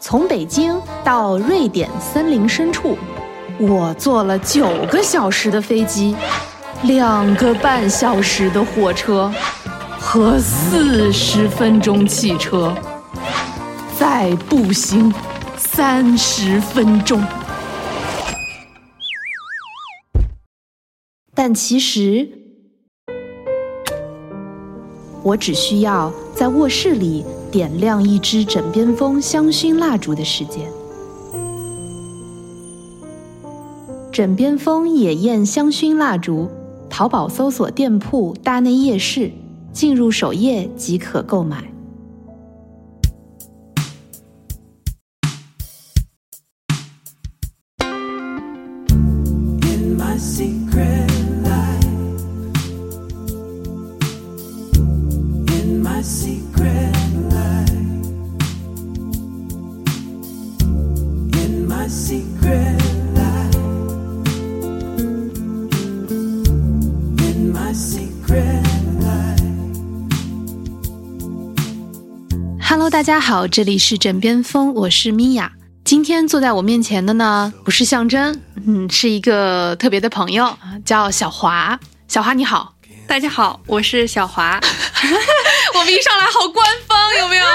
从北京到瑞典森林深处，我坐了九个小时的飞机，两个半小时的火车和四十分钟汽车，再步行三十分钟。但其实，我只需要在卧室里点亮一支枕边风香薰蜡烛的时间。枕边风野宴香薰蜡烛，淘宝搜索店铺“大内夜市”，进入首页即可购买。家好，这里是枕边风，我是米娅。今天坐在我面前的呢，不是象征，嗯，是一个特别的朋友，啊叫小华。小华你好，大家好，我是小华。我们一上来好官方，有没有？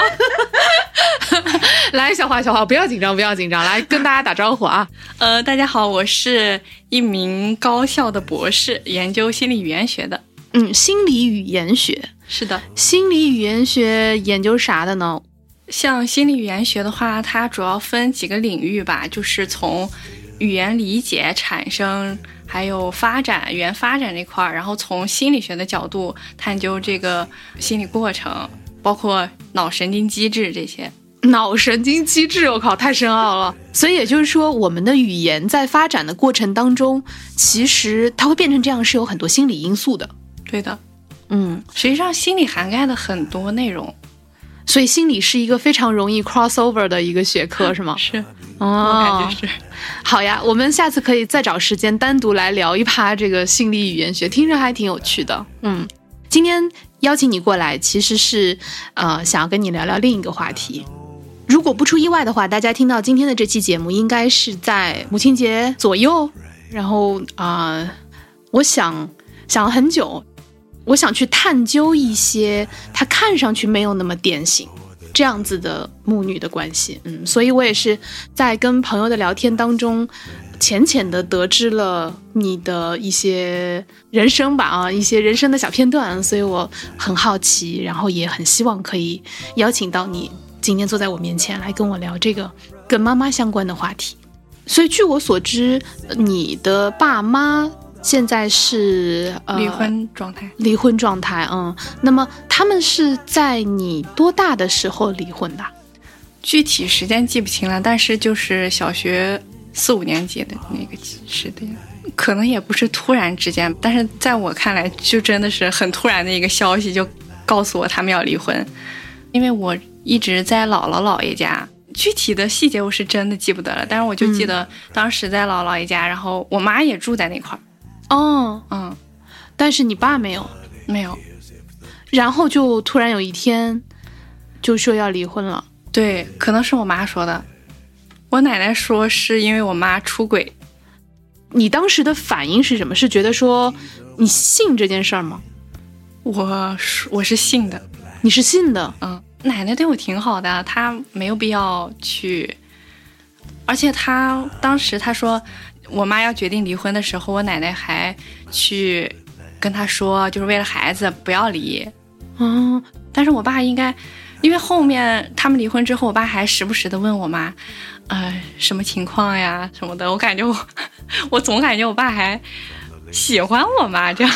来，小华，小华，不要紧张，不要紧张，来跟大家打招呼啊！呃，大家好，我是一名高校的博士，研究心理语言学的。嗯，心理语言学，是的，心理语言学研究啥的呢？像心理语言学的话，它主要分几个领域吧，就是从语言理解、产生，还有发展、语言发展这块儿，然后从心理学的角度探究这个心理过程，包括脑神经机制这些。脑神经机制，我靠，太深奥了。所以也就是说，我们的语言在发展的过程当中，其实它会变成这样，是有很多心理因素的。对的，嗯，实际上心理涵盖的很多内容。所以心理是一个非常容易 crossover 的一个学科，是吗？是，我哦，感觉是。好呀，我们下次可以再找时间单独来聊一趴这个心理语言学，听着还挺有趣的。嗯，今天邀请你过来，其实是呃想要跟你聊聊另一个话题。如果不出意外的话，大家听到今天的这期节目，应该是在母亲节左右。然后啊、呃我想想了很久，我想去探究一些他看上去没有那么典型这样子的母女的关系。嗯，所以我也是在跟朋友的聊天当中，浅浅的得知了你的一些人生吧，啊，一些人生的小片段，所以我很好奇，然后也很希望可以邀请到你今天坐在我面前来跟我聊这个跟妈妈相关的话题。所以据我所知，你的爸妈现在是呃离婚状态。离婚状态，嗯，那么他们是在你多大的时候离婚的？具体时间记不清了，但是就是小学四五年级的那个时间，可能也不是突然之间，但是在我看来，就真的是很突然的一个消息，就告诉我他们要离婚。因为我一直在姥姥姥爷家，具体的细节我是真的记不得了，但是我就记得当时在姥姥姥爷家，然后我妈也住在那块儿，哦，嗯，但是你爸没有，没有，然后就突然有一天就说要离婚了。对，可能是我妈说的。我奶奶说是因为我妈出轨，你当时的反应是什么？是觉得说你信这件事儿吗？我是我是信的，你是信的，嗯，奶奶对我挺好的，她没有必要去，而且她当时她说我妈要决定离婚的时候，我奶奶还去跟她说，就是为了孩子不要离。嗯，但是我爸应该，因为后面他们离婚之后，我爸还时不时的问我妈，呃，什么情况呀什么的。我感觉我，我总感觉我爸还喜欢我妈这样。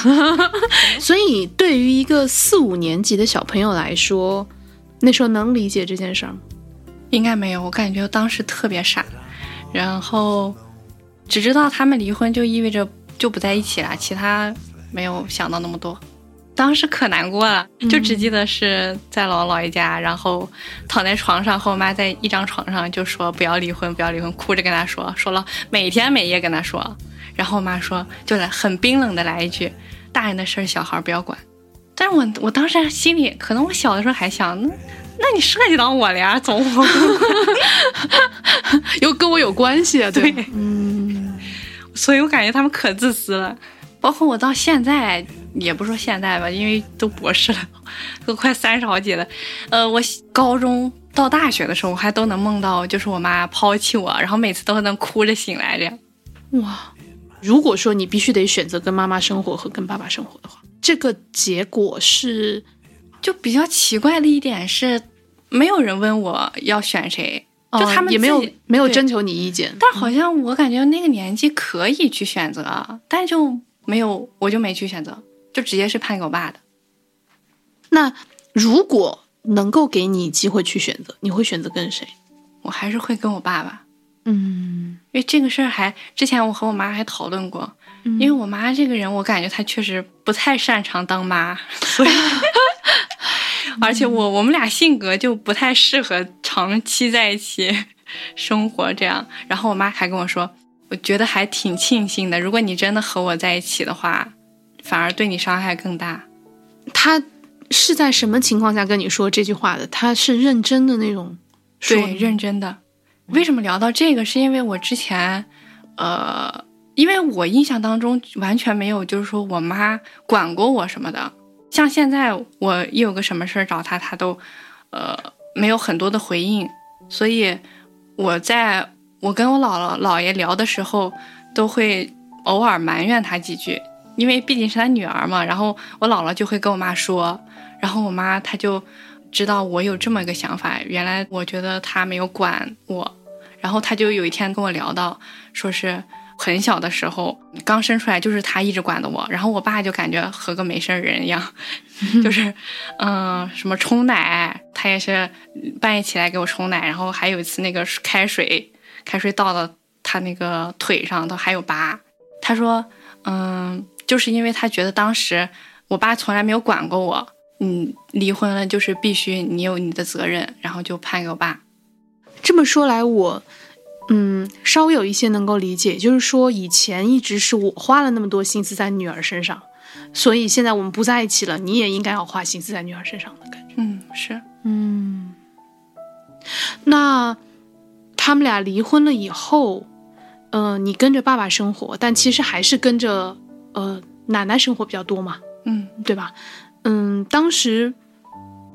所以对于一个四五年级的小朋友来说，那时候能理解这件事儿吗？应该没有，我感觉当时特别傻，然后只知道他们离婚就意味着就不在一起了，其他没有想到那么多。当时可难过了，就只记得是在姥姥姥爷家，然后躺在床上和我妈在一张床上就说不要离婚，不要离婚，哭着跟她说，说了每天每夜跟她说，然后我妈说就来很冰冷的来一句，大人的事儿小孩不要管。但是我我当时心里可能我小的时候还想，那那你涉及到我了呀，总。又跟我有关系啊，对，对嗯 所以我感觉他们可自私了。包括我到现在，也不说现在吧，因为都博士了，都快三十好几了。呃，我高中到大学的时候，我还都能梦到，就是我妈抛弃我，然后每次都能哭着醒来这样。哇，如果说你必须得选择跟妈妈生活和跟爸爸生活的话，这个结果是就比较奇怪的一点是，没有人问我要选谁，就他们哦也没有没有征求你意见，但好像我感觉那个年纪可以去选择，但就没有，我就没去选择，就直接是判给我爸的。那如果能够给你机会去选择，你会选择跟谁？我还是会跟我爸爸，嗯，因为这个事儿还之前我和我妈还讨论过，因为我妈这个人，我感觉她确实不太擅长当妈，所以，而且我我们俩性格就不太适合长期在一起生活这样。然后我妈还跟我说，我觉得还挺庆幸的，如果你真的和我在一起的话，反而对你伤害更大。他是在什么情况下跟你说这句话的？他是认真的那种说的，对，认真的。为什么聊到这个？是因为我之前，呃，因为我印象当中完全没有，就是说我妈管过我什么的。像现在我一有个什么事儿找她，她都，呃，没有很多的回应。所以我在我跟我姥姥姥爷聊的时候，都会偶尔埋怨她几句，因为毕竟是她女儿嘛。然后我姥姥就会跟我妈说，然后我妈她就知道我有这么个想法，原来我觉得她没有管我，然后她就有一天跟我聊到，说是很小的时候刚生出来就是他一直管的我，然后我爸就感觉和个没事儿人一样，就是嗯、什么冲奶，他也是半夜起来给我冲奶，然后还有一次那个开水开水倒到他那个腿上都还有疤，他说嗯，就是因为他觉得当时我爸从来没有管过我。嗯，离婚了就是必须你有你的责任，然后就判给我爸。这么说来，我嗯稍微有一些能够理解，就是说以前一直是我花了那么多心思在女儿身上，所以现在我们不在一起了，你也应该要花心思在女儿身上的感觉。嗯，是，嗯，那他们俩离婚了以后，呃，你跟着爸爸生活，但其实还是跟着呃奶奶生活比较多嘛，嗯，对吧？嗯，当时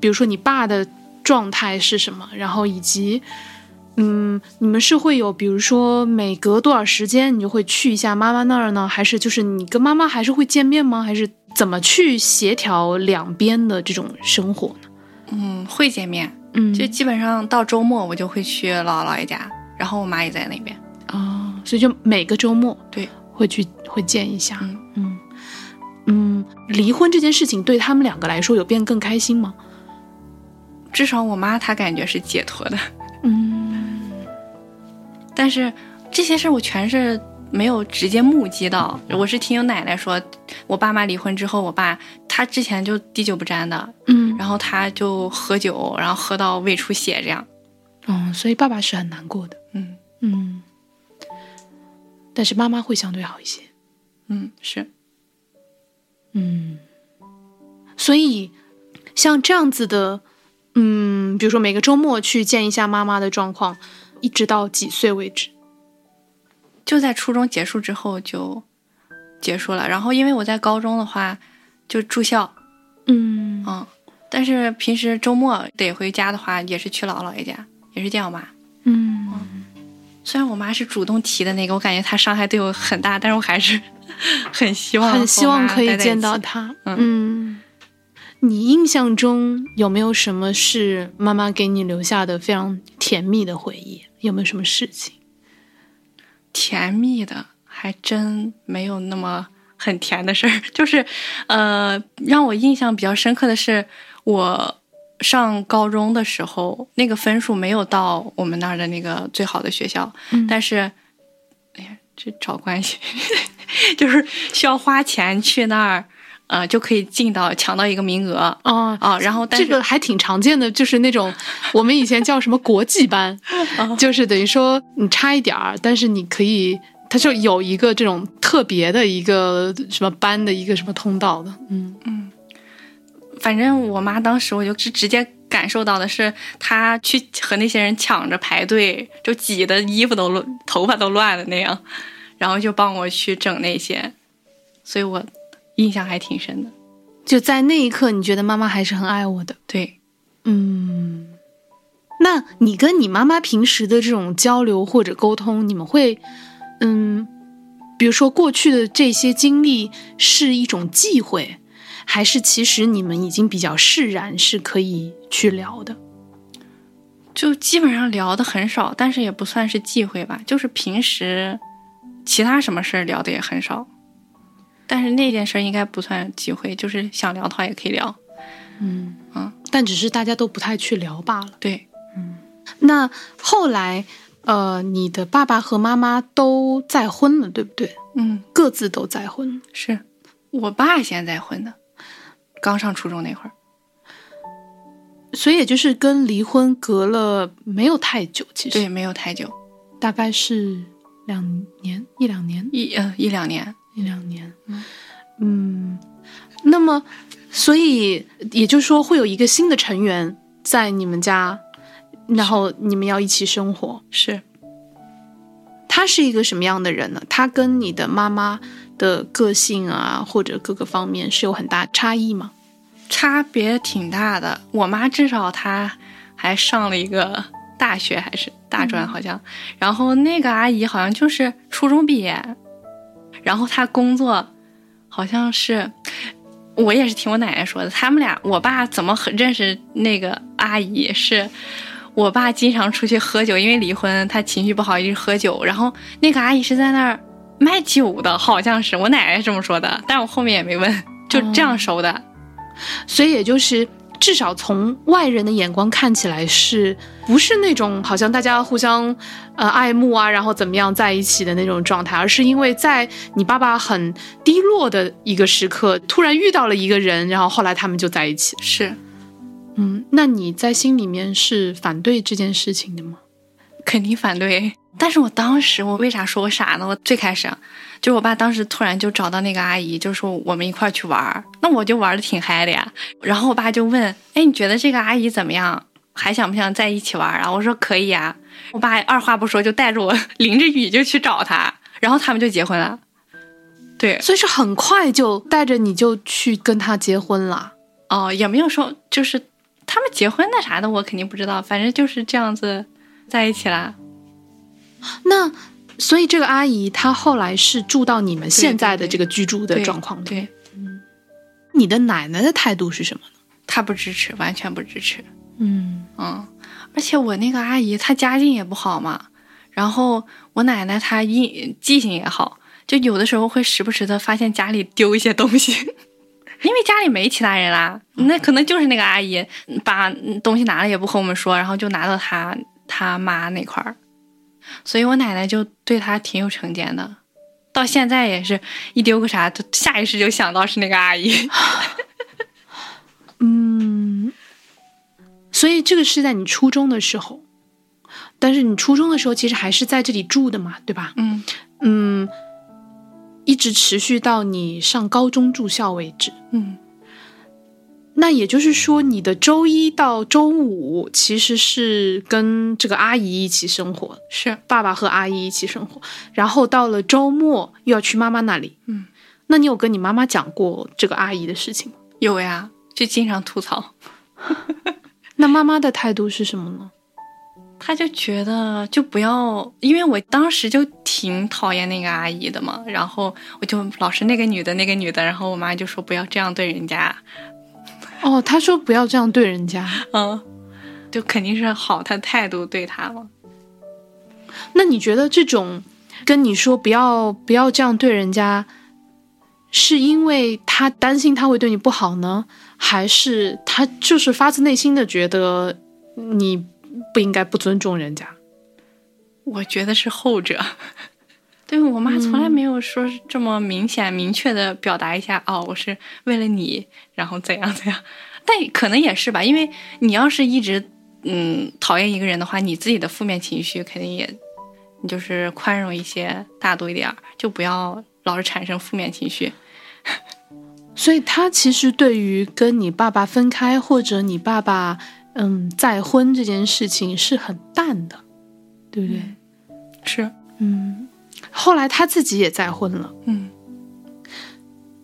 比如说你爸的状态是什么，然后以及嗯，你们是会有比如说每隔多少时间你就会去一下妈妈那儿呢，还是就是你跟妈妈还是会见面吗？还是怎么去协调两边的这种生活呢？嗯，会见面，嗯，就基本上到周末我就会去姥姥姥爷家，然后我妈也在那边。哦，所以就每个周末对。会去会见一下，嗯。嗯。嗯，离婚这件事情对他们两个来说有变更开心吗？至少我妈她感觉是解脱的，嗯但是这些事儿我全是没有直接目击到，我是听奶奶说，我爸妈离婚之后，我爸他之前就滴酒不沾的，嗯。然后他就喝酒，然后喝到胃出血这样。嗯，所以爸爸是很难过的，嗯。嗯，但是妈妈会相对好一些，嗯，是，嗯，所以像这样子的，嗯，比如说每个周末去见一下妈妈的状况，一直到几岁为止？就在初中结束之后就结束了。然后因为我在高中的话就住校，嗯嗯，但是平时周末得回家的话，也是去姥姥姥爷家，也是见我妈。嗯虽然我妈是主动提的那个，我感觉她伤害对我很大，但是我还是 很希望很希望可以见到她。嗯嗯，你印象中有没有什么是妈妈给你留下的非常甜蜜的回忆？有没有什么事情？甜蜜的，还真没有那么很甜的事儿。就是，呃，让我印象比较深刻的是，我上高中的时候，那个分数没有到我们那儿的那个最好的学校，嗯但是，哎呀，这找关系，就是需要花钱去那儿，呃，就可以进到抢到一个名额。哦啊，然后但是这个还挺常见的，就是那种 我们以前叫什么国际班，就是等于说你差一点儿，但是你可以，它就有一个这种特别的一个什么班的一个什么通道的，嗯嗯反正我妈当时我就是直接感受到的是，她去和那些人抢着排队，就挤得衣服都乱，头发都乱了那样，然后就帮我去整那些，所以我印象还挺深的。就在那一刻，你觉得妈妈还是很爱我的。对，嗯，那你跟你妈妈平时的这种交流或者沟通，你们会，嗯，比如说过去的这些经历是一种忌讳，还是其实你们已经比较释然，是可以去聊的？就基本上聊的很少，但是也不算是忌讳吧，就是平时其他什么事儿聊的也很少。但是那件事儿应该不算忌讳，就是想聊的话也可以聊。嗯嗯，但只是大家都不太去聊罢了。对，嗯那后来，呃，你的爸爸和妈妈都再婚了，对不对？嗯，各自都再婚。是我爸先再婚的，刚上初中那会儿。所以也就是跟离婚隔了没有太久，其实对，没有太久，大概是两年一两年一呃一两年。一两年，嗯，那么所以也就是说会有一个新的成员在你们家，然后你们要一起生活。是，他是一个什么样的人呢？他跟你的妈妈的个性啊，或者各个方面是有很大差异吗？差别挺大的。我妈至少她还上了一个大学，还是大专好像。然后那个阿姨好像就是初中毕业，然后他工作好像是，我也是听我奶奶说的。他们俩，我爸怎么很认识那个阿姨是？我爸经常出去喝酒，因为离婚，他情绪不好，一直喝酒。然后那个阿姨是在那儿卖酒的，好像是我奶奶这么说的，但我后面也没问，就这样熟的。所以也就是至少从外人的眼光看起来是不是那种好像大家互相呃爱慕啊，然后怎么样在一起的那种状态，而是因为在你爸爸很低落的一个时刻，突然遇到了一个人，然后后来他们就在一起。是，嗯，那你在心里面是反对这件事情的吗？肯定反对。但是我当时我为啥说我傻呢？我最开始啊就是我爸当时突然就找到那个阿姨，就说我们一块儿去玩儿，那我就玩的挺嗨的呀。然后我爸就问，哎，你觉得这个阿姨怎么样？还想不想在一起玩儿啊？我说可以啊。我爸二话不说就带着我 淋着雨就去找她，然后他们就结婚了。对，所以是很快就带着你就去跟他结婚了。哦，也没有说就是他们结婚那啥的，我肯定不知道，反正就是这样子在一起啦。那所以这个阿姨她后来是住到你们现在的这个居住的状况里。对，你的奶奶的态度是什么呢？她不支持，完全不支持。嗯嗯，而且我那个阿姨她家境也不好嘛，然后我奶奶她印记性也好，就有的时候会时不时的发现家里丢一些东西，因为家里没其他人啦，那可能就是那个阿姨把东西拿了也不和我们说，然后就拿到她她妈那块儿，所以我奶奶就对她挺有成见的，到现在也是一丢个啥，就下意识就想到是那个阿姨。嗯，所以这个是在你初中的时候，但是你初中的时候其实还是在这里住的嘛，对吧？嗯，嗯，一直持续到你上高中住校为止。嗯，那也就是说，你的周一到周五其实是跟这个阿姨一起生活，是爸爸和阿姨一起生活，然后到了周末又要去妈妈那里。嗯，那你有跟你妈妈讲过这个阿姨的事情吗？有呀，就经常吐槽。那妈妈的态度是什么呢？她就觉得就不要，因为我当时就挺讨厌那个阿姨的嘛，然后我就老是那个女的那个女的，然后我妈就说不要这样对人家，哦，他说不要这样对人家。嗯，就肯定是好他态度对他了。那你觉得这种跟你说不要不要这样对人家，是因为他担心他会对你不好呢，还是他就是发自内心的觉得你不应该不尊重人家？我觉得是后者。对我妈从来没有说这么明显、明确的表达一下哦，我是为了你，然后怎样怎样。但可能也是吧，因为你要是一直嗯讨厌一个人的话，你自己的负面情绪肯定也，你就是宽容一些，大度一点儿，就不要老是产生负面情绪。所以他其实对于跟你爸爸分开，或者你爸爸嗯，再婚这件事情是很淡的，对不对？是，嗯，后来他自己也再婚了，嗯，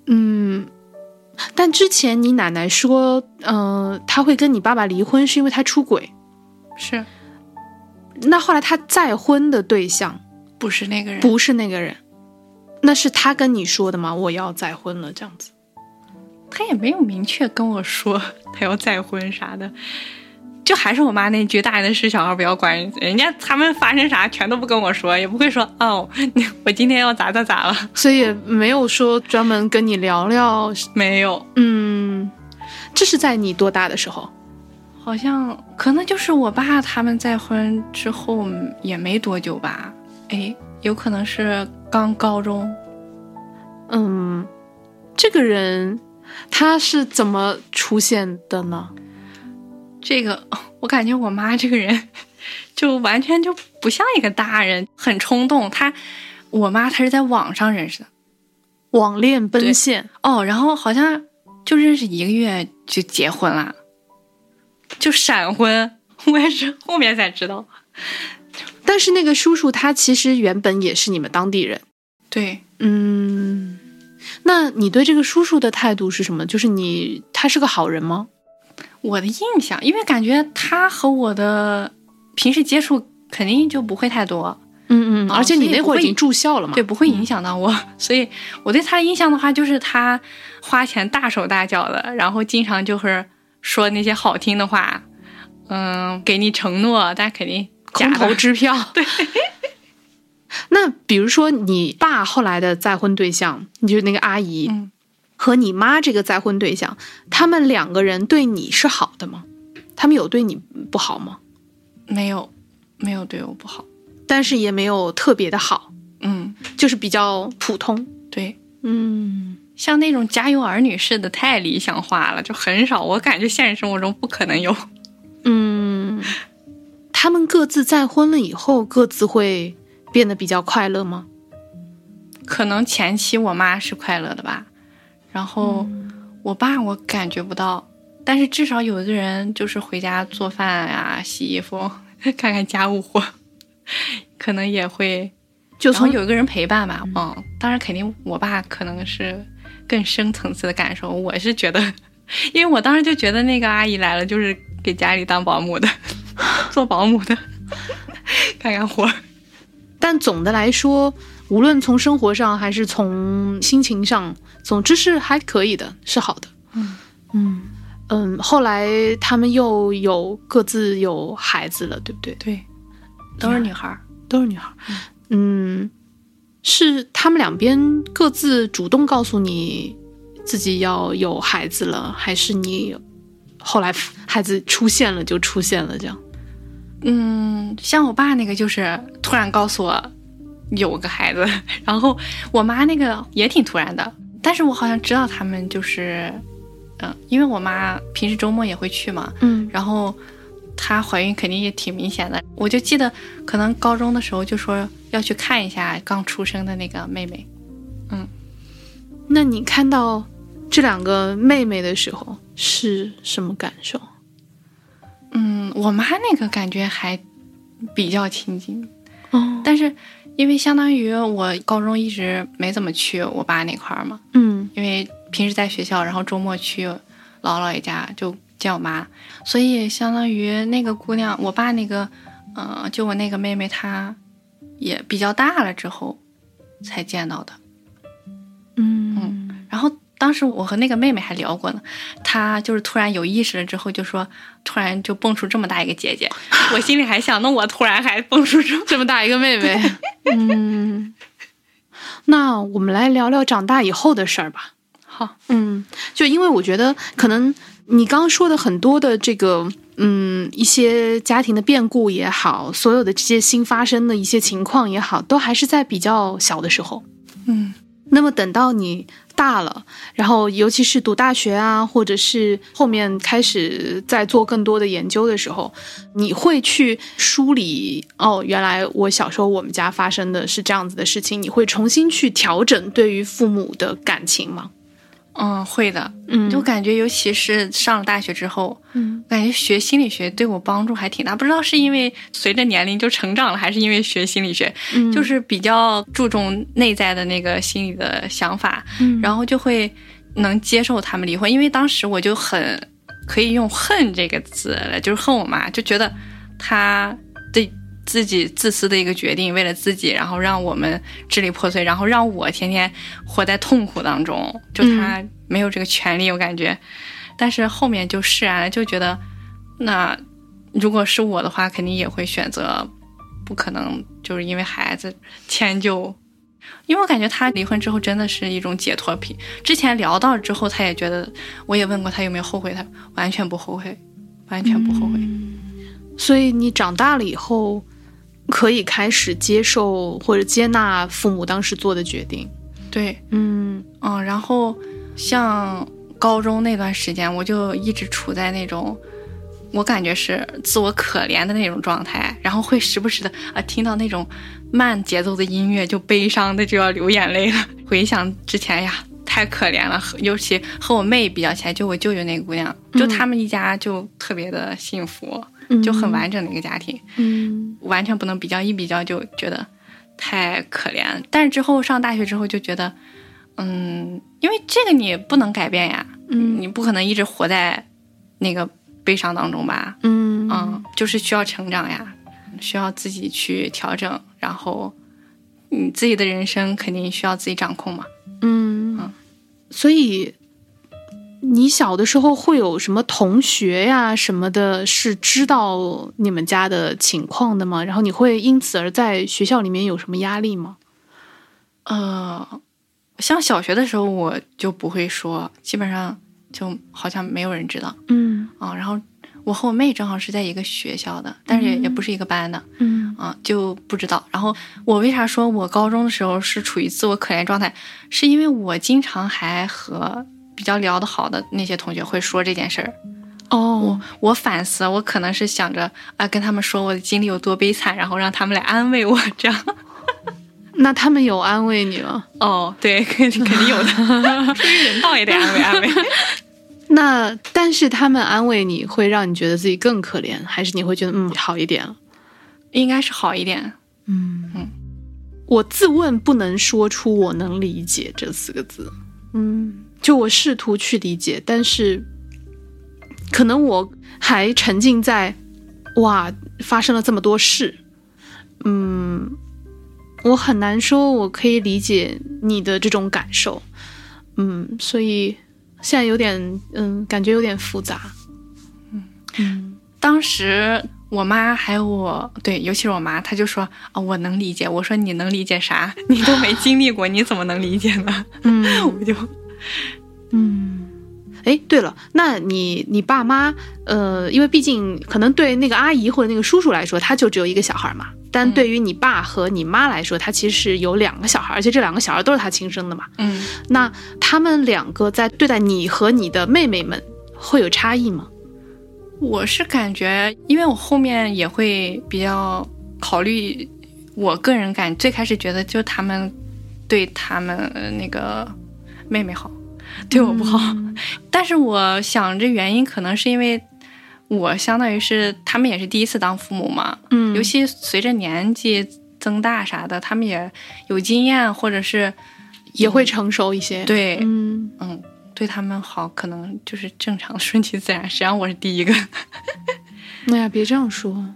嗯，但之前你奶奶说，嗯、他会跟你爸爸离婚是因为他出轨。是那后来他再婚的对象不是那个人？不是那个人，那是他跟你说的吗？我要再婚了，这样子。他也没有明确跟我说他要再婚啥的，就还是我妈那句“大人的事小孩不要管”，人家他们发生啥全都不跟我说，也不会说哦，我今天要咋咋咋了，所以也没有说专门跟你聊聊。没有，嗯，这是在你多大的时候？好像可能就是我爸他们再婚之后也没多久吧，哎，有可能是刚高中，嗯，这个人他是怎么出现的呢？这个我感觉我妈这个人就完全就不像一个大人，很冲动。她，我妈她是在网上认识的。网恋奔现，哦，然后好像就认识一个月就结婚了，就闪婚。我也是后面才知道。但是那个叔叔他其实原本也是你们当地人。对，嗯，那你对这个叔叔的态度是什么？就是你他是个好人吗？我的印象，因为感觉他和我的平时接触肯定就不会太多，嗯嗯，哦而且你那会儿已经住校了嘛？对，不会影响到我。所以我对他的印象的话，就是他花钱大手大脚的，然后经常就是说那些好听的话，嗯，给你承诺，但肯定假空头支票。对。那比如说你爸后来的再婚对象，你就是那个阿姨，嗯和你妈这个再婚对象，他们两个人对你是好的吗？他们有对你不好吗？没有没有对我不好。但是也没有特别的好，嗯，就是比较普通。对，嗯，像那种家有儿女式的太理想化了，就很少。我感觉现实生活中不可能有。嗯，他们各自再婚了以后，各自会变得比较快乐吗？可能前期我妈是快乐的吧，然后我爸我感觉不到，但是至少有一个人就是回家做饭呀、洗衣服、看看家务活，可能也会就从有一个人陪伴吧。嗯，当然肯定我爸可能是更深层次的感受，我是觉得，因为我当时就觉得那个阿姨来了就是给家里当保姆的，做保姆的，干干活儿。但总的来说，无论从生活上还是从心情上，总之是还可以的，是好的。嗯嗯嗯，后来他们又有各自有孩子了，对不对？对，都是女孩儿。都是女孩。嗯，是他们两边各自主动告诉你自己要有孩子了，还是你后来孩子出现了就出现了这样？嗯，像我爸那个就是突然告诉我有个孩子，然后我妈那个也挺突然的，但是我好像知道他们就是，嗯，因为我妈平时周末也会去嘛，嗯。然后她怀孕肯定也挺明显的，我就记得可能高中的时候就说要去看一下刚出生的那个妹妹，嗯。那你看到这两个妹妹的时候是什么感受？嗯，我妈那个感觉还比较亲近，哦，但是因为相当于我高中一直没怎么去我爸那块儿嘛，嗯。因为平时在学校，然后周末去姥姥姥爷家就见我妈，所以相当于那个姑娘，我爸那个，呃，就我那个妹妹，她也比较大了之后才见到的。嗯然后当时我和那个妹妹还聊过呢，她就是突然有意识了之后，就说突然就蹦出这么大一个姐姐，我心里还想，那我突然还蹦出这么这么大一个妹妹，嗯，那我们来聊聊长大以后的事儿吧。好，嗯，就因为我觉得可能你刚刚说的很多的这个，嗯，一些家庭的变故也好，所有的这些新发生的一些情况也好，都还是在比较小的时候。嗯那么等到你大了，然后尤其是读大学啊，或者是后面开始在做更多的研究的时候，你会去梳理哦，原来我小时候我们家发生的是这样子的事情，你会重新去调整对于父母的感情吗？嗯，会的，嗯。就感觉尤其是上了大学之后，嗯。感觉学心理学对我帮助还挺大。不知道是因为随着年龄就成长了，还是因为学心理学，嗯。就是比较注重内在的那个心理的想法，嗯。然后就会能接受他们离婚。因为当时我就很可以用“恨”这个字来，就是恨我妈，就觉得她对自己自私的一个决定，为了自己，然后让我们支离破碎，然后让我天天活在痛苦当中。就他没有这个权利，我感觉。但是后面就释然了，就觉得那如果是我的话，肯定也会选择不可能就是因为孩子迁就。因为我感觉他离婚之后真的是一种解脱品。之前聊到之后，他也觉得，我也问过他有没有后悔，他完全不后悔，完全不后悔。所以你长大了以后，可以开始接受或者接纳父母当时做的决定。对，嗯嗯，然后像高中那段时间，我就一直处在那种。我感觉是自我可怜的那种状态，然后会时不时的啊听到那种慢节奏的音乐，就悲伤的就要流眼泪了。回想之前呀，太可怜了，尤其和我妹比较起来，就我舅舅那个姑娘，就他们一家就特别的幸福，就很完整的一个家庭，嗯完全不能比较，一比较就觉得太可怜。但是之后上大学之后就觉得，嗯，因为这个你不能改变呀，嗯你不可能一直活在那个悲伤当中吧？嗯嗯，就是需要成长呀，需要自己去调整，然后你自己的人生肯定需要自己掌控嘛。嗯，所以你小的时候会有什么同学呀什么的，是知道你们家的情况的吗？然后你会因此而在学校里面有什么压力吗？呃，像小学的时候我就不会说，基本上就好像没有人知道嗯啊。然后我和我妹正好是在一个学校的，但是也也不是一个班的。嗯啊，就不知道。然后我为啥说我高中的时候是处于自我可怜状态，是因为我经常还和比较聊得好的那些同学会说这件事儿。哦，我反思，我可能是想着啊，跟他们说我的经历有多悲惨，然后让他们来安慰我，这样。那他们有安慰你吗？哦，对，肯肯定有的，出于人道也得安慰安慰。那但是他们安慰你会让你觉得自己更可怜，还是你会觉得嗯好一点？应该是好一点。嗯嗯，我自问不能说出“我能理解”这四个字。嗯，就我试图去理解，但是可能我还沉浸在哇发生了这么多事，嗯，我很难说我可以理解你的这种感受，嗯，所以现在有点嗯感觉有点复杂。嗯当时我妈还有我，对，尤其是我妈，她就说啊、我能理解。我说你能理解啥？你都没经历过，你怎么能理解呢？嗯 我就 嗯，哎，对了，那你你爸妈，呃，因为毕竟可能对那个阿姨或者那个叔叔来说，他就只有一个小孩嘛。但嗯对于你爸和你妈来说，他其实是有两个小孩，而且这两个小孩都是他亲生的嘛。嗯，那他们两个在对待你和你的妹妹们会有差异吗？我是感觉，因为我后面也会比较考虑，我个人感最开始觉得就他们对他们呃那个妹妹好，对我不好。但是我想这原因可能是因为我相当于是他们也是第一次当父母嘛，嗯尤其随着年纪增大啥的，他们也有经验，或者是也会成熟一些。，对，嗯嗯，对他们好，可能就是正常顺其自然。谁让我是第一个。哎呀，别这样说。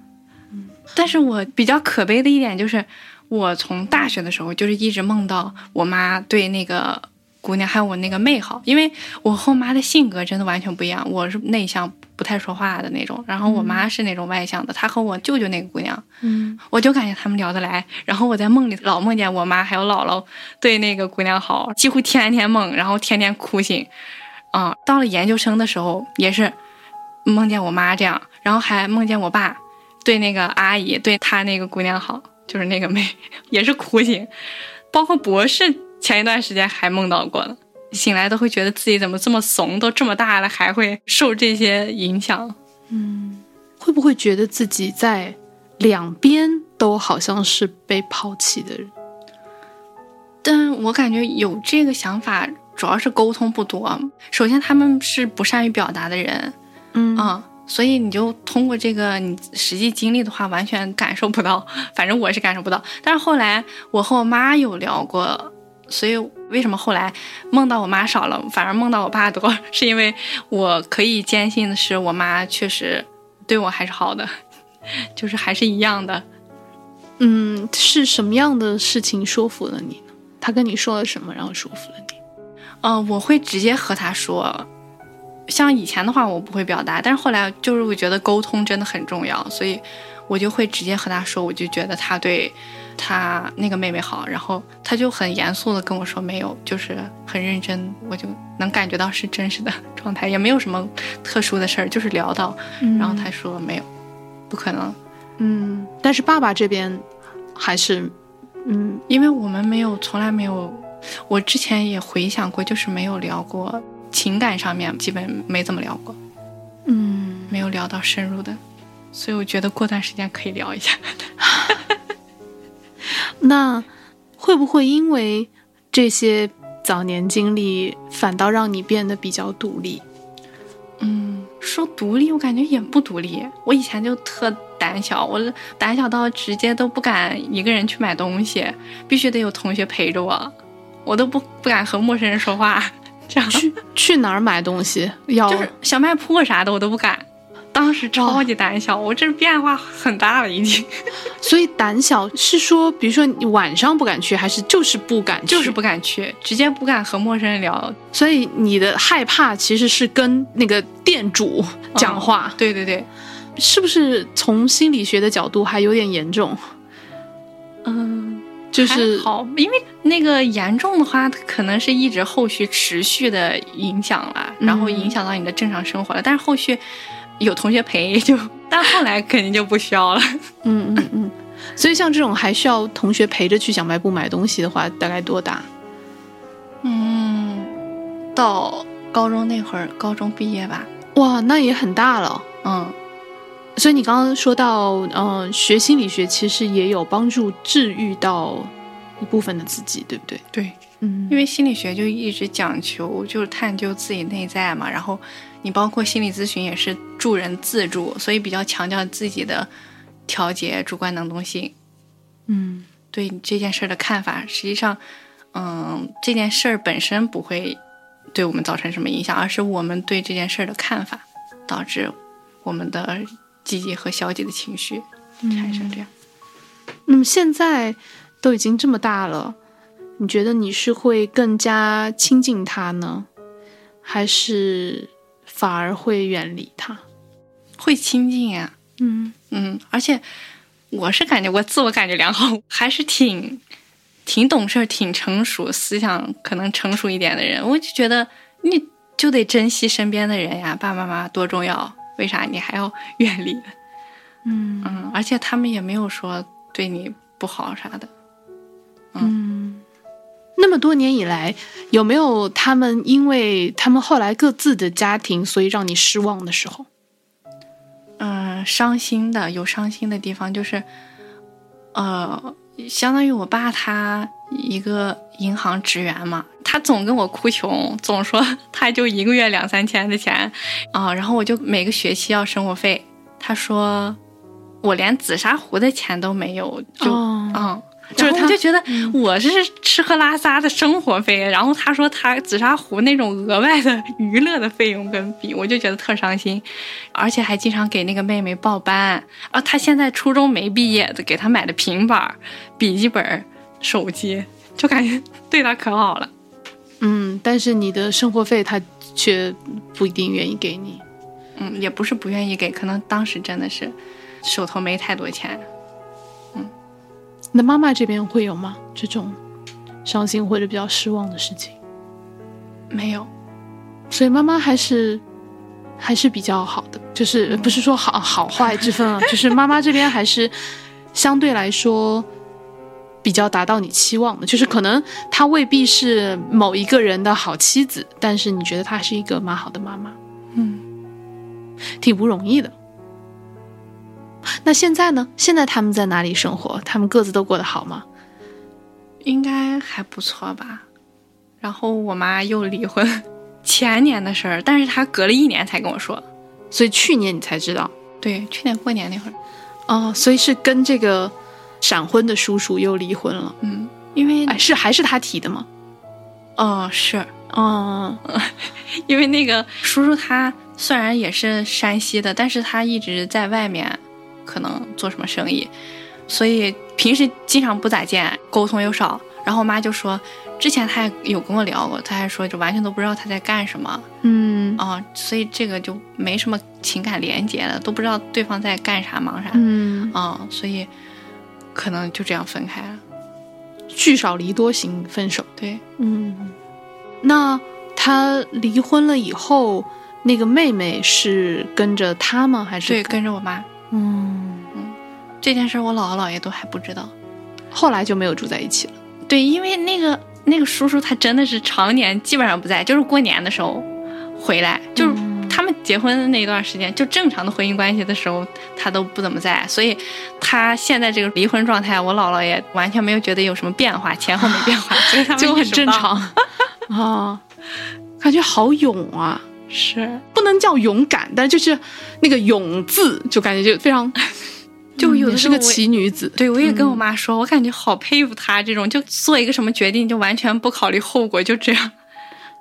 但是我比较可悲的一点就是，我从大学的时候就是一直梦到我妈对那个姑娘还有我那个妹好，因为我和我妈的性格真的完全不一样，我是内向不太说话的那种，然后我妈是那种外向的，她和我舅舅那个姑娘，嗯。我就感觉他们聊得来，然后我在梦里老梦见我妈还有姥姥对那个姑娘好，几乎天天梦，然后天天哭醒。啊、到了研究生的时候也是梦见我妈这样，然后还梦见我爸对那个阿姨对她那个姑娘好，就是那个妹 也是哭醒。包括博士前一段时间还梦到过呢，醒来都会觉得自己怎么这么怂，都这么大了还会受这些影响。嗯会不会觉得自己在两边都好像是被抛弃的人？但我感觉有这个想法，主要是沟通不多。首先，他们是不善于表达的人，嗯嗯，所以你就通过这个你实际经历的话，完全感受不到。反正我是感受不到。但是后来我和我妈有聊过，所以为什么后来梦到我妈少了，反而梦到我爸多，是因为我可以坚信的是，我妈确实对我还是好的，就是还是一样的。嗯，是什么样的事情说服了你呢？他跟你说了什么，然后说服了你？呃，我会直接和他说，像以前的话我不会表达，但是后来就是我觉得沟通真的很重要，所以我就会直接和他说，我就觉得他对他那个妹妹好，然后他就很严肃的跟我说没有，就是很认真，我就能感觉到是真实的状态，也没有什么特殊的事儿，就是聊到，然后他说没有，不可能，嗯，但是爸爸这边还是，嗯因为我们没有，从来没有，我之前也回想过，就是没有聊过情感上面，基本没怎么聊过。嗯，没有聊到深入的，所以我觉得过段时间可以聊一下。那会不会因为这些早年经历，反倒让你变得比较独立？嗯，说独立，我感觉也不独立。我以前就特胆小，我胆小到直接都不敢一个人去买东西，必须得有同学陪着我，我都不不敢和陌生人说话。这样去去哪儿买东西？要就是小卖铺啥的我都不敢。当时超级胆小，我这变化很大了已经，所以胆小是说，比如说你晚上不敢去，还是就是不敢去？就是不敢去，直接不敢和陌生人聊。所以你的害怕其实是跟那个店主讲话，对对对，是不是从心理学的角度还有点严重？嗯。就是好，因为那个严重的话，可能是一直后续持续的影响了，然后影响到你的正常生活了。但是后续有同学陪 就，但后来肯定就不需要了。嗯嗯嗯。所以像这种还需要同学陪着去小卖部买东西的话，大概多大？嗯，到高中那会儿，高中毕业吧。哇，那也很大了。嗯，所以你刚刚说到，嗯、学心理学其实也有帮助治愈到一部分的自己，对不对？对，嗯因为心理学就一直讲求就是探究自己内在嘛，然后你包括心理咨询也是助人自助，所以比较强调自己的调节、主观能动性。嗯对这件事儿的看法，实际上，嗯，这件事儿本身不会对我们造成什么影响，而是我们对这件事儿的看法，导致我们的积极和消极的情绪产生这样。那么现在都已经这么大了，你觉得你是会更加亲近他呢，还是反而会远离他？会亲近呀、嗯嗯，而且我是感觉我自我感觉良好，还是挺挺懂事儿、挺成熟，思想可能成熟一点的人。我就觉得你就得珍惜身边的人呀，爸爸妈妈多重要，为啥你还要远离？嗯嗯，而且他们也没有说对你不好啥的。嗯。那么多年以来，有没有他们因为他们后来各自的家庭，所以让你失望的时候？嗯，伤心的有伤心的地方，就是，呃，相当于我爸他一个银行职员嘛，他总跟我哭穷，总说他就一个月两三千的钱啊、然后我就每个学期要生活费，他说我连紫砂壶的钱都没有，就、哦嗯。就是他就觉得我是吃喝拉撒的生活费，然后他说他紫砂壶那种额外的娱乐的费用跟比，我就觉得特伤心，而且还经常给那个妹妹报班啊。他现在初中没毕业，给他买的平板、笔记本、手机，就感觉 对他可好了。嗯，但是你的生活费他却不一定愿意给你。嗯，也不是不愿意给，可能当时真的是手头没太多钱。那妈妈这边会有吗？这种伤心或者比较失望的事情？没有，所以妈妈还是还是比较好的，就是不是说好好坏之分啊，就是妈妈这边还是相对来说比较达到你期望的，就是可能她未必是某一个人的好妻子，但是你觉得她是一个蛮好的妈妈，嗯，挺不容易的。那现在呢？现在他们在哪里生活？他们各自都过得好吗？应该还不错吧。然后我妈又离婚，前年的事儿，但是她隔了一年才跟我说。所以去年你才知道对，去年过年那会儿，哦，所以是跟这个闪婚的叔叔又离婚了。嗯，因为哎，是还是他提的吗？哦是哦，因为那个叔叔他虽然也是山西的，但是他一直在外面，可能做什么生意，所以平时经常不咋见，沟通又少。然后我妈就说，之前她也有跟我聊过，她还说就完全都不知道她在干什么嗯啊、所以这个就没什么情感连接了，都不知道对方在干啥忙啥嗯啊、嗯，所以可能就这样分开了。聚少离多型分手。对，嗯，那他离婚了以后，那个妹妹是跟着他吗？还是对，跟着我妈嗯，这件事，我姥姥姥爷都还不知道。后来就没有住在一起了。对，因为那个那个叔叔他真的是常年基本上不在，就是过年的时候回来，就是他们结婚的那段时间，就正常的婚姻关系的时候，他都不怎么在，所以他现在这个离婚状态，我姥姥也完全没有觉得有什么变化，前后没变化，所以他们就很。正常啊，感觉好勇啊，是，不能叫勇敢，但就是那个“勇”字，就感觉就非常，就有嗯也是个奇女子。对，我也跟我妈说，我感觉好佩服她这种，就做一个什么决定就完全不考虑后果，就这样。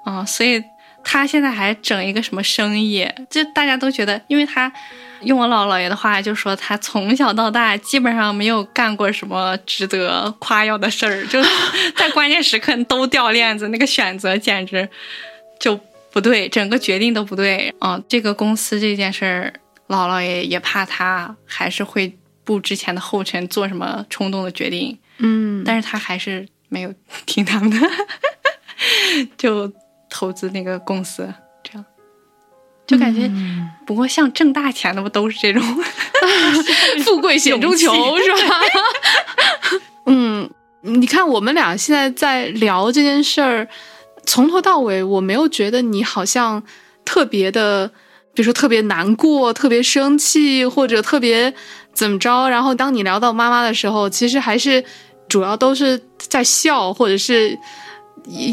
啊、所以她现在还整一个什么生意，就大家都觉得，因为她用我姥姥爷的话就说，她从小到大基本上没有干过什么值得夸耀的事儿，就在关键时刻都掉链子，那个选择简直就不对，整个决定都不对。啊、这个公司这件事儿，姥姥也也怕他还是会步之前的后尘，做什么冲动的决定，嗯，但是他还是没有听他们的，就投资那个公司，这样就感觉。嗯不过像挣大钱的不都是这种？富贵险中求是吧？嗯，你看我们俩现在在聊这件事儿，从头到尾我没有觉得你好像特别的，比如说特别难过、特别生气，或者特别怎么着。然后当你聊到妈妈的时候，其实还是主要都是在笑，或者是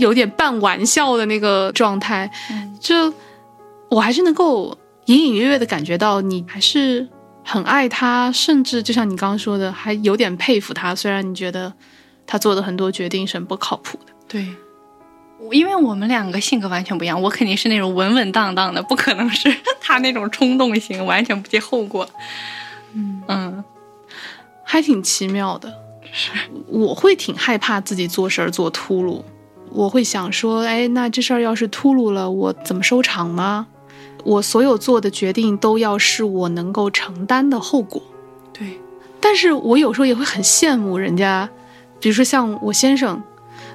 有点半玩笑的那个状态。就我还是能够隐隐约约的感觉到你还是很爱他，甚至就像你刚刚说的，还有点佩服他。虽然你觉得他做的很多决定是很不靠谱的，对，因为我们两个性格完全不一样，我肯定是那种稳稳当当的，不可能是 他那种冲动型，完全不计后果。嗯嗯，还挺奇妙的。是我会挺害怕自己做事儿做秃噜，我会想说，哎，那这事儿要是秃噜了，我怎么收场吗？我所有做的决定都要是我能够承担的后果。对，但是我有时候也会很羡慕人家，比如说像我先生，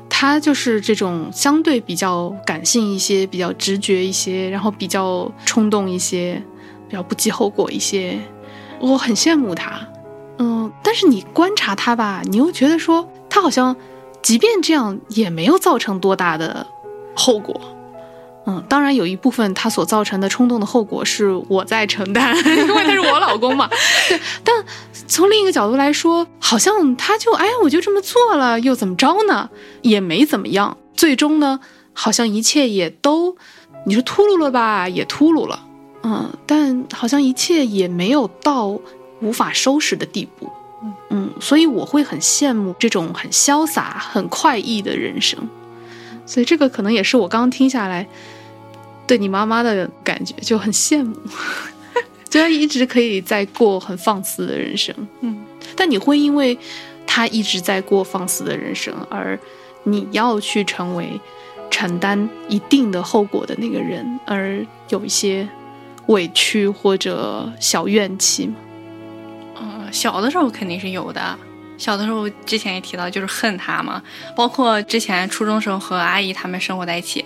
他就是这种相对比较感性一些、比较直觉一些，然后比较冲动一些、比较不计后果一些，我很羡慕他。嗯，但是你观察他吧，你又觉得说他好像，即便这样也没有造成多大的后果。嗯，当然有一部分他所造成的冲动的后果是我在承担，因为他是我老公嘛。对，但从另一个角度来说，好像他就哎，我就这么做了，又怎么着呢？也没怎么样。最终呢，好像一切也都，你说秃噜了吧，也秃噜了，嗯，但好像一切也没有到无法收拾的地步。嗯，所以我会很羡慕这种很潇洒、很快意的人生。所以这个可能也是我刚刚听下来对你妈妈的感觉，就很羡慕，就她一直可以在过很放肆的人生。嗯，但你会因为她一直在过放肆的人生，而你要去成为承担一定的后果的那个人，而有一些委屈或者小怨气吗？嗯，小的时候肯定是有的。小的时候，之前也提到，就是恨他嘛。包括之前初中时候和阿姨他们生活在一起，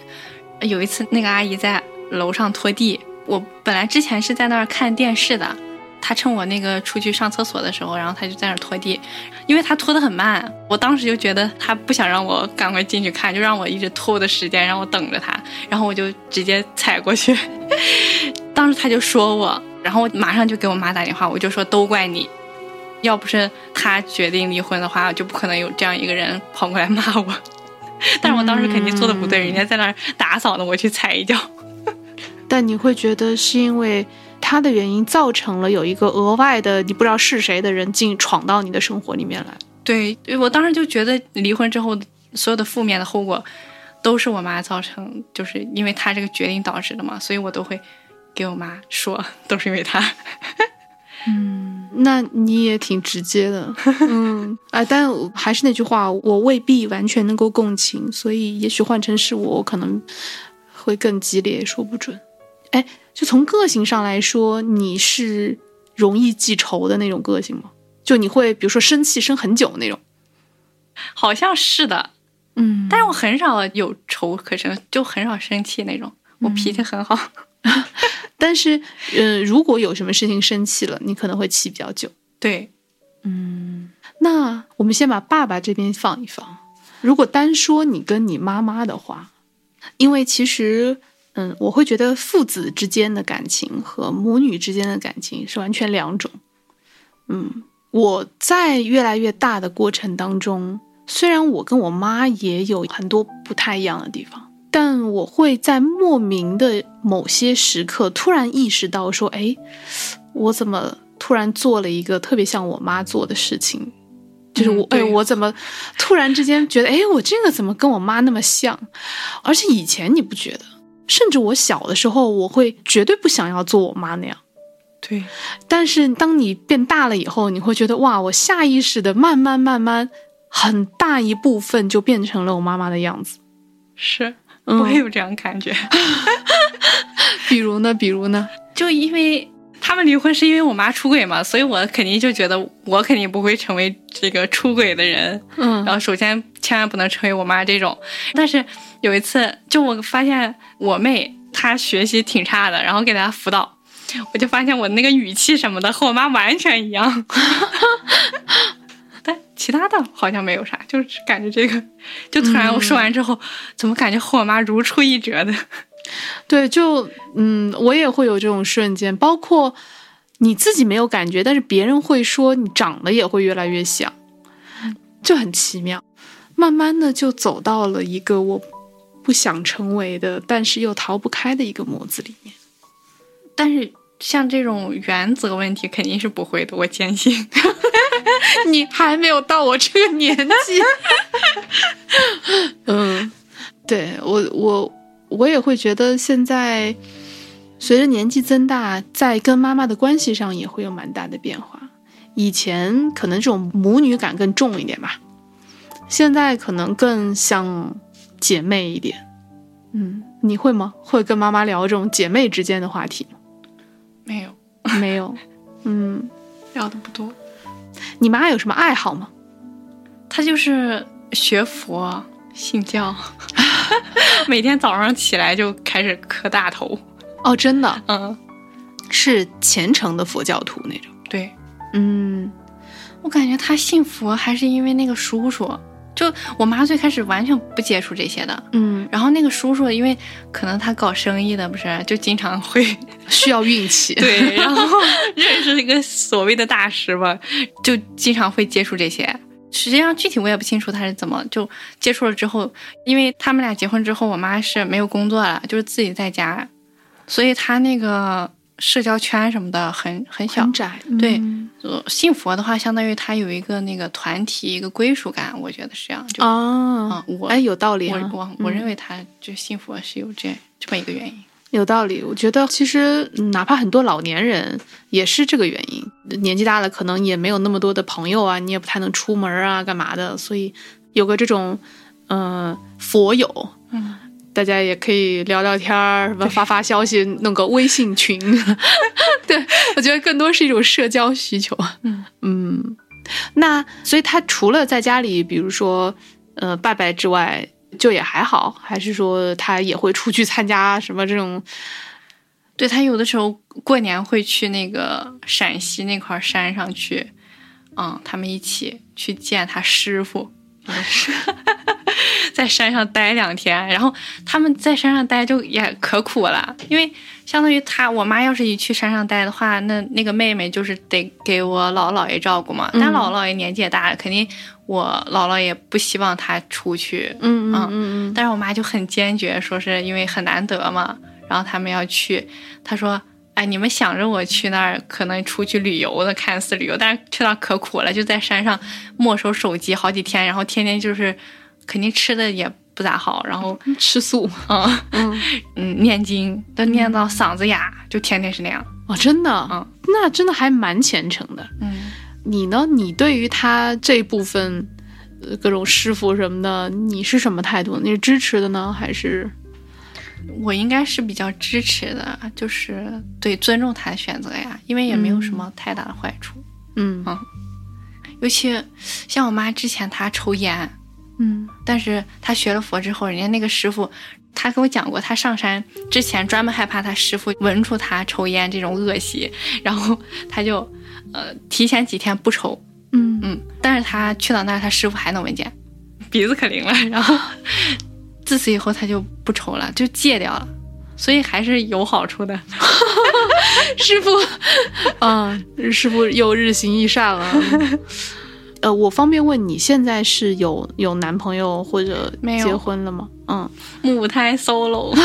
有一次那个阿姨在楼上拖地，我本来之前是在那儿看电视的，她趁我那个出去上厕所的时候，然后她就在那儿拖地，因为她拖得很慢，我当时就觉得她不想让我赶快进去看，就让我一直拖的时间，让我等着她，然后我就直接踩过去，当时她就说我，然后我马上就给我妈打电话，我就说都怪你。要不是他决定离婚的话，就不可能有这样一个人跑过来骂我。但是我当时肯定做的不对，人家在那儿打扫呢，我去踩一脚。但你会觉得是因为他的原因造成了有一个额外的你不知道是谁的人进闯到你的生活里面来。对，对我当时就觉得离婚之后所有的负面的后果都是我妈造成，就是因为她这个决定导致的嘛，所以我都会给我妈说，都是因为她。那你也挺直接的，嗯，啊，但还是那句话，我未必完全能够共情，所以也许换成是我，我可能会更激烈，说不准。哎，就从个性上来说，你是容易记仇的那种个性吗？就你会比如说生气生很久那种，好像是的，嗯但是我很少有仇可生，就很少生气那种。我脾气很好，但是呃，如果有什么事情生气了，你可能会气比较久。对，嗯那我们先把爸爸这边放一放。如果单说你跟你妈妈的话，因为其实，嗯，我会觉得父子之间的感情和母女之间的感情是完全两种。嗯，我在越来越大的过程当中，虽然我跟我妈也有很多不太一样的地方，但我会在莫名的某些时刻突然意识到，说，哎，我怎么突然做了一个特别像我妈做的事情？就是我，哎，我怎么突然之间觉得，哎，我这个怎么跟我妈那么像？而且以前你不觉得，甚至我小的时候，我会绝对不想要做我妈那样。对，但是当你变大了以后，你会觉得哇，我下意识的慢慢慢慢，很大一部分就变成了我妈妈的样子。是，嗯我也有这样感觉。比如呢，比如呢，就因为他们离婚是因为我妈出轨嘛，所以我肯定就觉得我肯定不会成为这个出轨的人。嗯然后首先千万不能成为我妈这种。但是有一次，就我发现我妹她学习挺差的，然后给她辅导，我就发现我那个语气什么的和我妈完全一样。但其他的好像没有啥，就是感觉这个，就突然我说完之后，怎么感觉和我妈如出一辙的？对，就嗯，我也会有这种瞬间，包括你自己没有感觉，但是别人会说你长得也会越来越像，就很奇妙。慢慢的就走到了一个我不想成为的，但是又逃不开的一个模子里面。但是像这种原则问题肯定是不会的，我坚信。你还没有到我这个年纪。嗯，对我我我也会觉得现在随着年纪增大，在跟妈妈的关系上也会有蛮大的变化。以前可能这种母女感更重一点吧，现在可能更像姐妹一点。嗯，你会吗？会跟妈妈聊这种姐妹之间的话题吗？没有，没有。嗯，聊的不多。你妈有什么爱好吗？她就是学佛、信教，每天早上起来就开始磕大头。哦，真的嗯，是虔诚的佛教徒那种。对，嗯我感觉她信佛还是因为那个叔叔。就我妈最开始完全不接触这些的，嗯，然后那个叔叔因为可能他搞生意的不是，就经常会 需要运气。对，然后认识一个所谓的大师吧，就经常会接触这些。实际上具体我也不清楚他是怎么就接触了之后，因为他们俩结婚之后，我妈是没有工作了，就是自己在家，所以他那个社交圈什么的很很小很。窄。对信佛的话，相当于他有一个那个团体一个归属感，我觉得是这样。就啊啊，我哎，有道理我啊。我我嗯认为他就信佛是有这这么一个原因。有道理。我觉得其实嗯哪怕很多老年人也是这个原因，年纪大了可能也没有那么多的朋友啊，你也不太能出门啊，干嘛的，所以有个这种嗯、呃佛友。嗯，大家也可以聊聊天儿，什么发发消息，弄个微信群。对我觉得更多是一种社交需求。嗯嗯，那所以他除了在家里，比如说呃拜拜之外，就也还好，还是说他也会出去参加什么这种？对他有的时候过年会去那个陕西那块山上去，嗯，他们一起去见他师傅。在山上待两天，然后他们在山上待就也可苦了，因为相当于他我妈要是一去山上待的话，那那个妹妹就是得给我姥姥爷照顾嘛。但姥姥爷年纪也大了，肯定我姥姥也不希望她出去。嗯嗯嗯嗯但是我妈就很坚决，说是因为很难得嘛，然后他们要去。她说：“哎，你们想着我去那儿可能出去旅游的，看似旅游，但是去那儿可苦了，就在山上没收手机好几天，然后天天就是肯定吃的也不咋好，然后嗯，吃素嗯 嗯嗯念经都念到嗓子哑，就天天是那样。哦，真的，嗯那真的还蛮虔诚的。嗯，你呢？你对于他这一部分，呃，各种师傅什么的，你是什么态度？你是支持的呢，还是我应该是比较支持的，就是对尊重他的选择呀，因为也没有什么太大的坏处。嗯。尤其像我妈之前她抽烟，嗯。但是她学了佛之后，人家那个师傅，他跟我讲过，他上山之前专门害怕他师傅闻出他抽烟这种恶习，然后他就呃提前几天不抽，嗯。嗯，但是他去到那儿，他师傅还能闻见，鼻子可灵了，然后自此以后他就不抽了，就戒掉了，所以还是有好处的。师傅，啊，师傅又日行一善了。呃，我方便问你现在是有有男朋友或者没有结婚了吗？嗯，母胎 solo，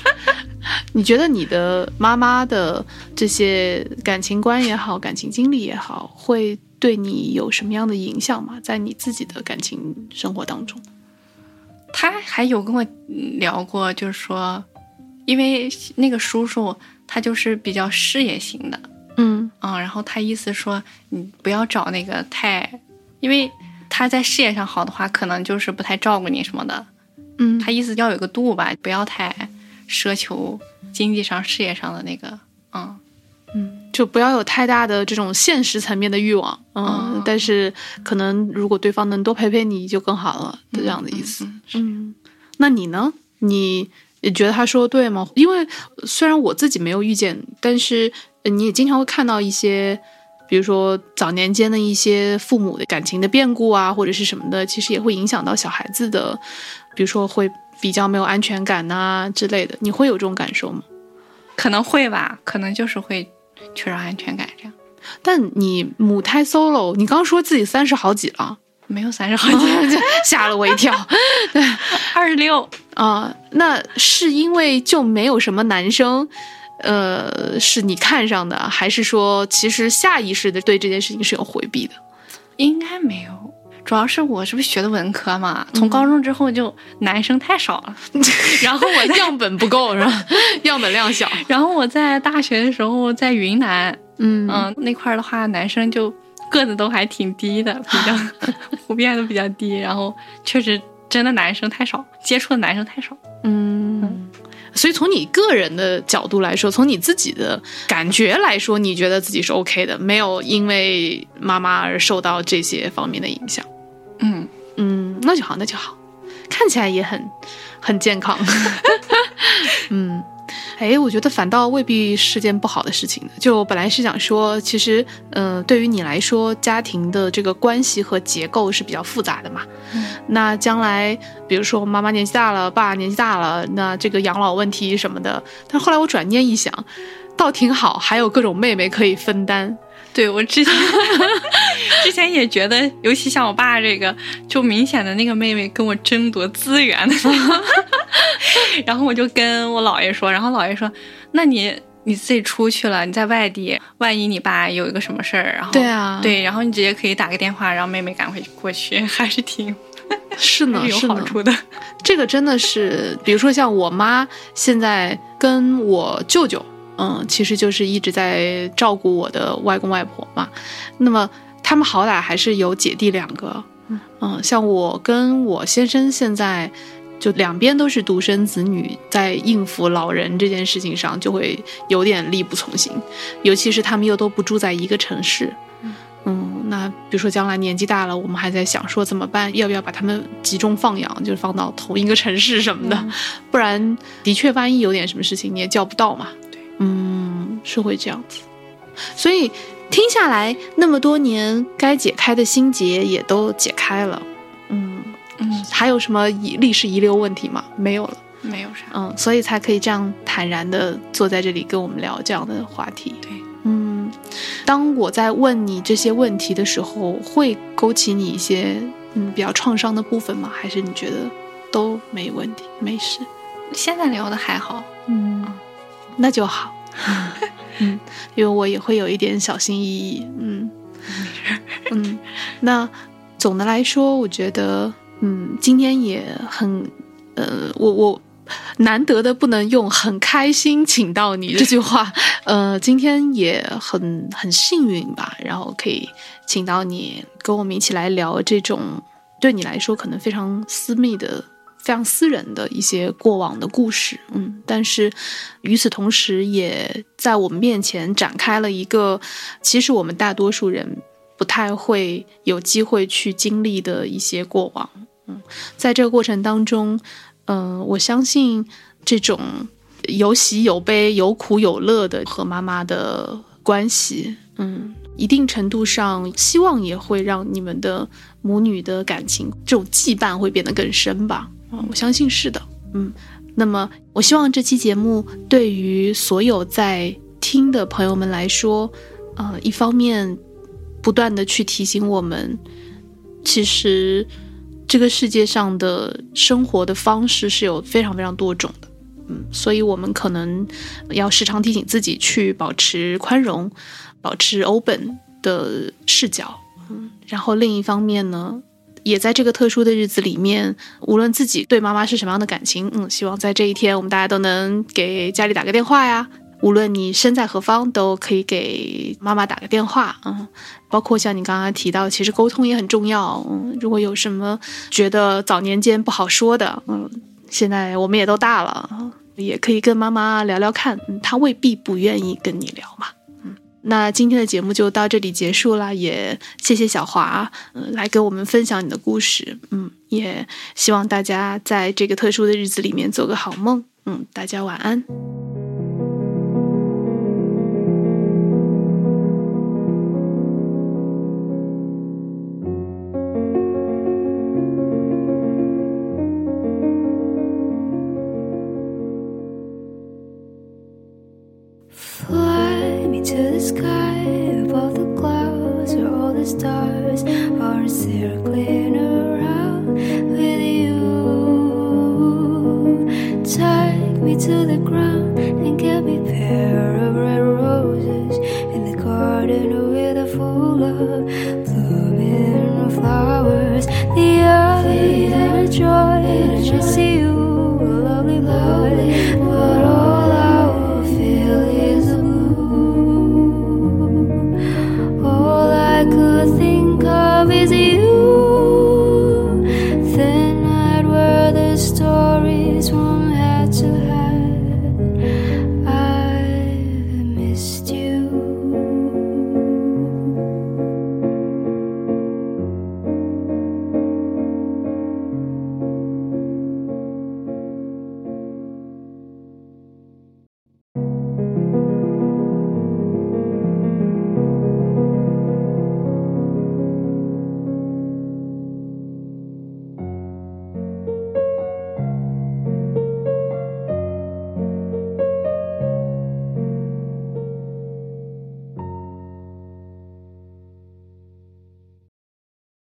你觉得你的妈妈的这些感情观也好，感情经历也好，会对你有什么样的影响吗？在你自己的感情生活当中？他还有跟我嗯聊过，就是说，因为那个叔叔他就是比较事业型的，嗯。嗯，然后他意思说，你不要找那个太，因为他在事业上好的话，可能就是不太照顾你什么的。嗯，他意思要有个度吧，不要太奢求经济上、事业上的那个，嗯就不要有太大的这种现实层面的欲望，嗯，嗯但是可能如果对方能多陪陪你就更好了，这样的意思。嗯嗯，那你呢？你也觉得他说的对吗？因为虽然我自己没有遇见，但是呃你也经常会看到一些，比如说早年间的一些父母的感情的变故啊，或者是什么的，其实也会影响到小孩子的，比如说会比较没有安全感呐、之类的。你会有这种感受吗？可能会吧，可能就是会缺少安全感这样。但你母胎 solo，你刚说自己三十好几了，没有三十好几，吓了我一跳。二十六，啊、那是因为就没有什么男生，呃，是你看上的，还是说其实下意识的对这件事情是有回避的？应该没有。主要是我是不是学的文科嘛？从高中之后就男生太少了，然后我样本不够是吧？样本量小。然后我在大学的时候在云南，嗯嗯，那块儿的话，男生就个子都还挺低的，比较 普遍都比较低，然后确实真的男生太少，接触的男生太少。嗯。所以从你个人的角度来说，从你自己的感觉来说，你觉得自己是 OK 的，没有因为妈妈而受到这些方面的影响。嗯，嗯，那就好，那就好，看起来也很很健康。嗯，哎，我觉得反倒未必是件不好的事情呢。就本来是想说，其实，呃，对于你来说，家庭的这个关系和结构是比较复杂的嘛。嗯那将来，比如说妈妈年纪大了，爸年纪大了，那这个养老问题什么的，但后来我转念一想，倒挺好，还有各种妹妹可以分担。对我之前之前也觉得，尤其像我爸这个，就明显的那个妹妹跟我争夺资源 然后我就跟我姥爷说，然后姥爷说，那你。你自己出去了，你在外地，万一你爸有一个什么事儿，然后对啊对，然后你直接可以打个电话，让妹妹赶快过去，还是挺是呢，有是呢。好处的。这个真的是，比如说像我妈现在跟我舅舅，嗯，其实就是一直在照顾我的外公外婆嘛。那么他们好歹还是有姐弟两个，嗯，像我跟我先生现在就两边都是独生子女，在应付老人这件事情上就会有点力不从心，尤其是他们又都不住在一个城市。嗯，那比如说将来年纪大了，我们还在想说怎么办，要不要把他们集中放养，就是放到同一个城市什么的，不然的确万一有点什么事情你也叫不到嘛。对，嗯，是会这样子。所以听下来那么多年，该解开的心结也都解开了。嗯，嗯，还有什么遗历史遗留问题吗？没有了。没有啥。嗯，所以才可以这样坦然的坐在这里跟我们聊这样的话题。对，嗯，当我在问你这些问题的时候，会勾起你一些嗯比较创伤的部分吗？还是你觉得都没问题，没事？现在聊的还好。嗯，那就好。嗯，因为我也会有一点小心翼翼。嗯，嗯，那总的来说，我觉得，嗯，今天也很，呃，我我难得的不能用很开心请到你这句话，呃，今天也很很幸运吧，然后可以请到你跟我们一起来聊这种对你来说可能非常私密的。非常私人的一些过往的故事，嗯，但是与此同时，也在我们面前展开了一个，其实我们大多数人不太会有机会去经历的一些过往，嗯，在这个过程当中，嗯、我相信这种有喜有悲、有苦有乐的和妈妈的关系，嗯，一定程度上，希望也会让你们的母女的感情这种羁绊会变得更深吧。嗯，我相信是的。嗯，那么我希望这期节目对于所有在听的朋友们来说，呃，一方面不断的去提醒我们，其实这个世界上的生活的方式是有非常非常多种的。嗯，所以我们可能要时常提醒自己去保持宽容，保持 open 的视角。嗯，然后另一方面呢，也在这个特殊的日子里面，无论自己对妈妈是什么样的感情，嗯，希望在这一天我们大家都能给家里打个电话呀。无论你身在何方，都可以给妈妈打个电话，嗯，包括像你刚刚提到，其实沟通也很重要，嗯，如果有什么觉得早年间不好说的，嗯，现在我们也都大了，也可以跟妈妈聊聊看，她未必不愿意跟你聊嘛。那今天的节目就到这里结束了，也谢谢小华，嗯、来给我们分享你的故事，嗯，也希望大家在这个特殊的日子里面做个好梦，嗯，大家晚安。